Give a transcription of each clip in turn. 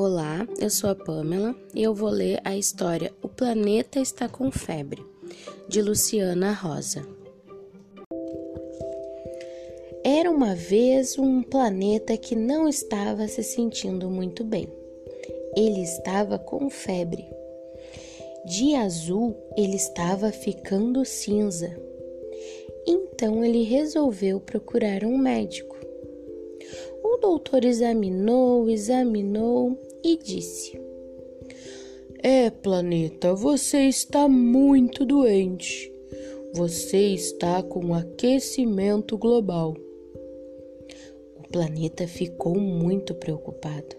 Olá, eu sou a Pamela e eu vou ler a história O Planeta Está com Febre, de Luciana Rosa. Era uma vez um planeta que não estava se sentindo muito bem. Ele estava com febre. De azul, ele estava ficando cinza. Então ele resolveu procurar um médico. O doutor examinou, examinou e disse: É, planeta, você está muito doente. Você está com aquecimento global. O planeta ficou muito preocupado.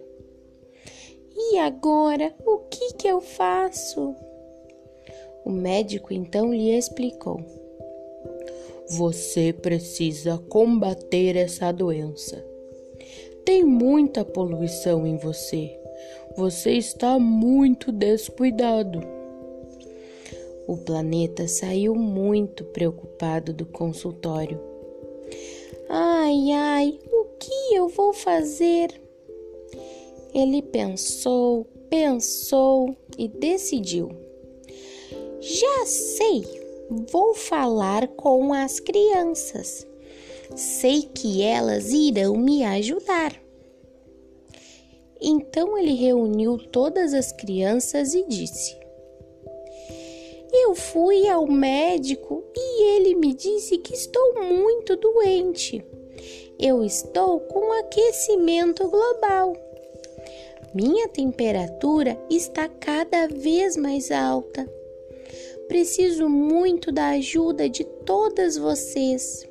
E agora, o que, que eu faço? O médico então lhe explicou: Você precisa combater essa doença. Tem muita poluição em você. Você está muito descuidado. O planeta saiu muito preocupado do consultório. Ai, ai, o que eu vou fazer? Ele pensou, pensou e decidiu. Já sei, vou falar com as crianças. Sei que elas irão me ajudar. Então ele reuniu todas as crianças e disse: Eu fui ao médico e ele me disse que estou muito doente. Eu estou com aquecimento global. Minha temperatura está cada vez mais alta. Preciso muito da ajuda de todas vocês.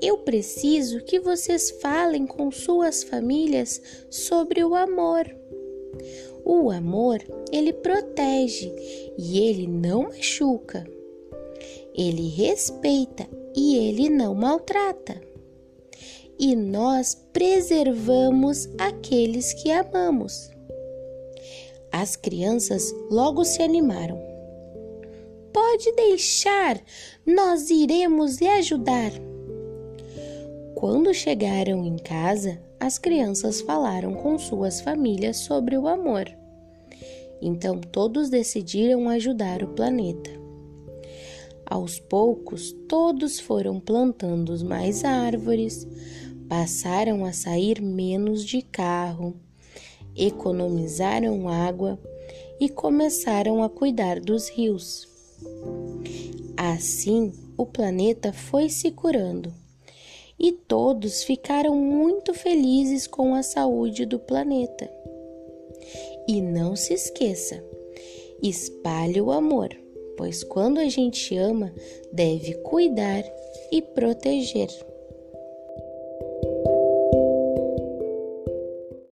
Eu preciso que vocês falem com suas famílias sobre o amor. O amor, ele protege e ele não machuca. Ele respeita e ele não maltrata. E nós preservamos aqueles que amamos. As crianças logo se animaram. Pode deixar, nós iremos lhe ajudar. Quando chegaram em casa, as crianças falaram com suas famílias sobre o amor. Então todos decidiram ajudar o planeta. Aos poucos, todos foram plantando mais árvores, passaram a sair menos de carro, economizaram água e começaram a cuidar dos rios. Assim, o planeta foi se curando e todos ficaram muito felizes com a saúde do planeta. E não se esqueça, espalhe o amor, pois quando a gente ama, deve cuidar e proteger.